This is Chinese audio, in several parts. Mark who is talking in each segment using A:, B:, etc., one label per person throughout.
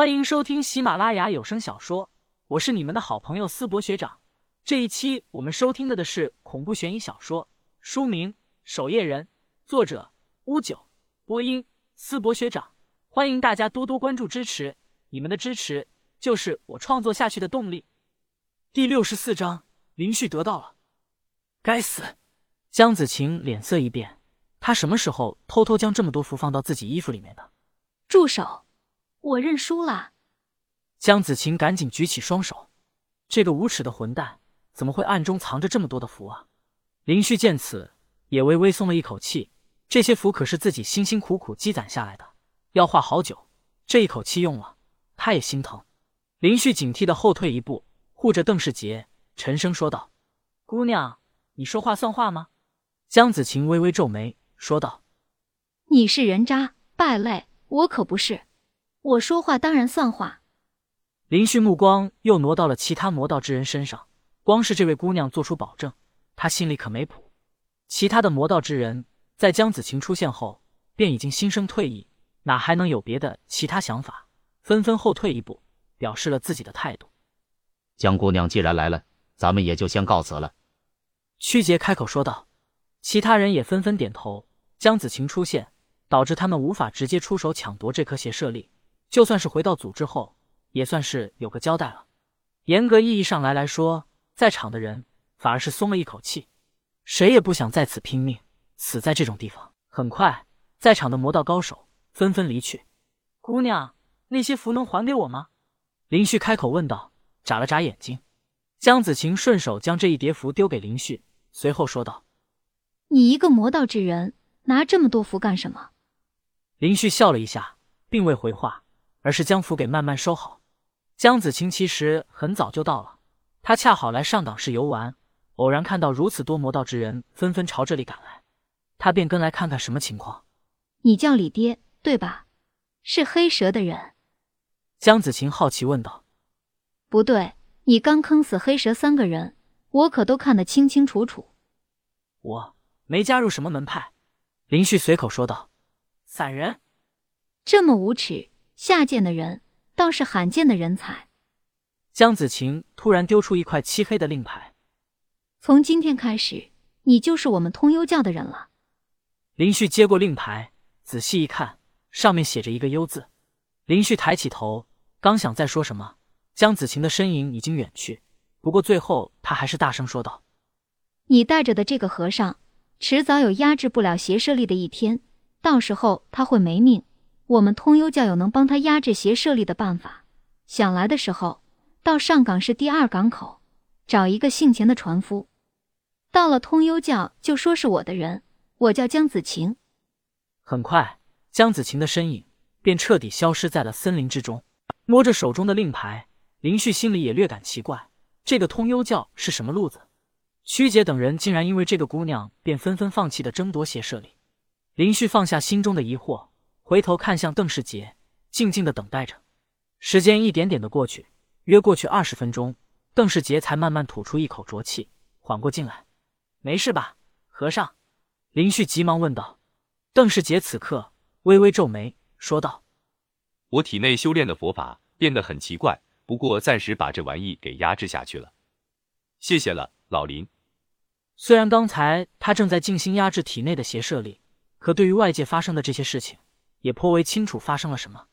A: 欢迎收听喜马拉雅有声小说，我是你们的好朋友思博学长。这一期我们收听的的是恐怖悬疑小说，书名《守夜人》，作者乌九，播音思博学长。欢迎大家多多关注支持，你们的支持就是我创作下去的动力。第六十四章，林旭得到了。该死！江子晴脸色一变，他什么时候偷偷将这么多符放到自己衣服里面的？
B: 住手！我认输了。
A: 江子晴赶紧举起双手，这个无耻的混蛋怎么会暗中藏着这么多的符啊？林旭见此也微微松了一口气，这些符可是自己辛辛苦苦积攒下来的，要画好久，这一口气用了，他也心疼。林旭警惕的后退一步，护着邓世杰，沉声说道：“姑娘，你说话算话吗？”江子晴微微皱眉，说道：“
B: 你是人渣败类，我可不是。”我说话当然算话。
A: 林旭目光又挪到了其他魔道之人身上，光是这位姑娘做出保证，他心里可没谱。其他的魔道之人在江子晴出现后，便已经心生退意，哪还能有别的其他想法？纷纷后退一步，表示了自己的态度。
C: 江姑娘既然来了，咱们也就先告辞了。
A: 曲杰开口说道，其他人也纷纷点头。江子晴出现，导致他们无法直接出手抢夺这颗邪舍利。就算是回到组织后，也算是有个交代了。严格意义上来来说，在场的人反而是松了一口气，谁也不想在此拼命，死在这种地方。很快，在场的魔道高手纷纷离去。姑娘，那些符能还给我吗？林旭开口问道，眨了眨眼睛。江子晴顺手将这一叠符丢给林旭，随后说道：“
B: 你一个魔道之人，拿这么多符干什么？”
A: 林旭笑了一下，并未回话。而是将符给慢慢收好。江子晴其实很早就到了，他恰好来上党市游玩，偶然看到如此多魔道之人纷纷朝这里赶来，他便跟来看看什么情况。
B: 你叫李爹对吧？是黑蛇的人？
A: 江子晴好奇问道。
B: 不对，你刚坑死黑蛇三个人，我可都看得清清楚楚。
A: 我没加入什么门派。林旭随口说道。散人，
B: 这么无耻。下贱的人倒是罕见的人才。
A: 江子晴突然丢出一块漆黑的令牌。
B: 从今天开始，你就是我们通幽教的人了。
A: 林旭接过令牌，仔细一看，上面写着一个“幽”字。林旭抬起头，刚想再说什么，江子晴的身影已经远去。不过最后，他还是大声说道：“
B: 你带着的这个和尚，迟早有压制不了邪舍力的一天，到时候他会没命。”我们通幽教有能帮他压制邪舍力的办法。想来的时候，到上港市第二港口，找一个姓钱的船夫。到了通幽教，就说是我的人。我叫江子晴。
A: 很快，江子晴的身影便彻底消失在了森林之中。摸着手中的令牌，林旭心里也略感奇怪：这个通幽教是什么路子？曲姐等人竟然因为这个姑娘，便纷纷放弃的争夺邪舍力。林旭放下心中的疑惑。回头看向邓世杰，静静的等待着。时间一点点的过去，约过去二十分钟，邓世杰才慢慢吐出一口浊气，缓过劲来。没事吧，和尚？林旭急忙问道。邓世杰此刻微微皱眉，说道：“
D: 我体内修炼的佛法变得很奇怪，不过暂时把这玩意给压制下去了。谢谢了，老林。”
A: 虽然刚才他正在静心压制体内的邪舍力，可对于外界发生的这些事情，也颇为清楚发生了什么，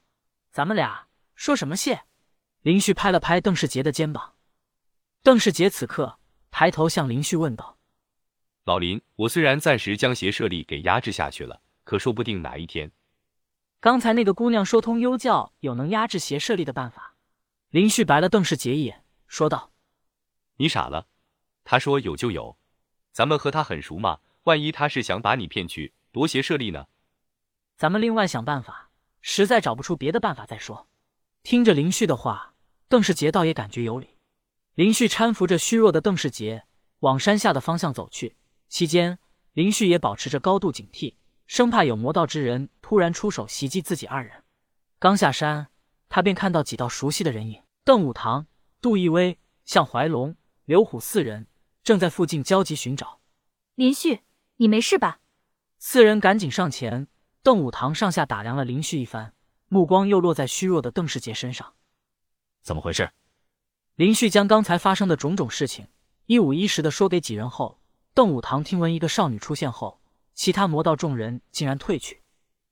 A: 咱们俩说什么谢？林旭拍了拍邓世杰的肩膀。邓世杰此刻抬头向林旭问道：“
D: 老林，我虽然暂时将邪舍利给压制下去了，可说不定哪一天……
A: 刚才那个姑娘说通幽教有能压制邪舍利的办法。”林旭白了邓世杰一眼，说道：“
D: 你傻了？他说有就有，咱们和他很熟嘛，万一他是想把你骗去夺邪舍利呢？”
A: 咱们另外想办法，实在找不出别的办法再说。听着林旭的话，邓世杰倒也感觉有理。林旭搀扶着虚弱的邓世杰往山下的方向走去，期间林旭也保持着高度警惕，生怕有魔道之人突然出手袭击自己二人。刚下山，他便看到几道熟悉的人影：邓武堂、杜奕威、向怀龙、刘虎四人正在附近焦急寻找。
E: 林旭，你没事吧？
A: 四人赶紧上前。邓武堂上下打量了林旭一番，目光又落在虚弱的邓世杰身上。
C: 怎么回事？
A: 林旭将刚才发生的种种事情一五一十的说给几人后，邓武堂听闻一个少女出现后，其他魔道众人竟然退去。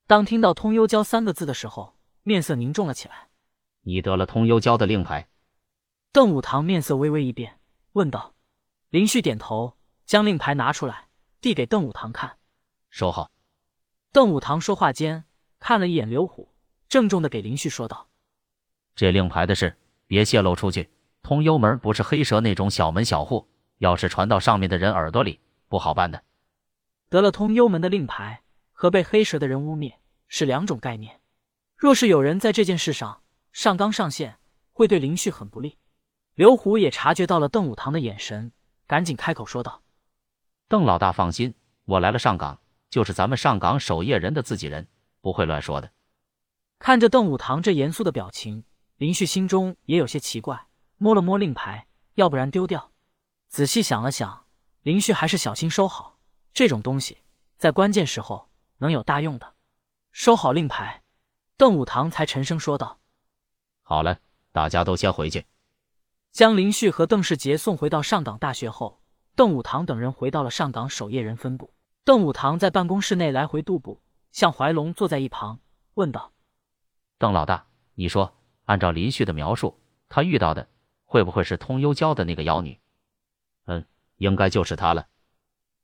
A: 当听到“通幽蛟”三个字的时候，面色凝重了起来。
C: 你得了通幽蛟的令牌？
A: 邓武堂面色微微一变，问道。林旭点头，将令牌拿出来，递给邓武堂看。
C: 收好。
A: 邓武堂说话间，看了一眼刘虎，郑重的给林旭说道：“
C: 这令牌的事，别泄露出去。通幽门不是黑蛇那种小门小户，要是传到上面的人耳朵里，不好办的。
A: 得了通幽门的令牌和被黑蛇的人污蔑是两种概念。若是有人在这件事上上纲上线，会对林旭很不利。”刘虎也察觉到了邓武堂的眼神，赶紧开口说道：“
C: 邓老大放心，我来了上岗。”就是咱们上岗守夜人的自己人，不会乱说的。
A: 看着邓武堂这严肃的表情，林旭心中也有些奇怪，摸了摸令牌，要不然丢掉。仔细想了想，林旭还是小心收好这种东西，在关键时候能有大用的。收好令牌，邓武堂才沉声说道：“
C: 好了，大家都先回去。”
A: 将林旭和邓世杰送回到上岗大学后，邓武堂等人回到了上岗守夜人分部。邓武堂在办公室内来回踱步，向怀龙坐在一旁问道：“
C: 邓老大，你说，按照林旭的描述，他遇到的会不会是通幽教的那个妖女？”“嗯，应该就是她了。”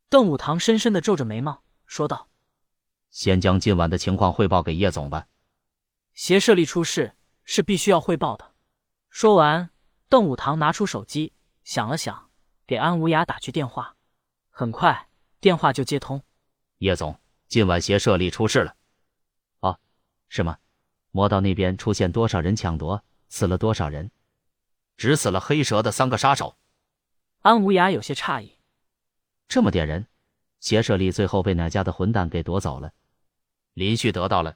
A: 邓武堂深深的皱着眉毛说道：“
C: 先将今晚的情况汇报给叶总吧。
A: 邪舍利出事是必须要汇报的。”说完，邓武堂拿出手机，想了想，给安无涯打去电话。很快。电话就接通，
C: 叶总，今晚邪社里出事了。哦，是吗？魔道那边出现多少人抢夺？死了多少人？只死了黑蛇的三个杀手。
A: 安无涯有些诧异，
C: 这么点人，邪社里最后被哪家的混蛋给夺走了？林旭得到了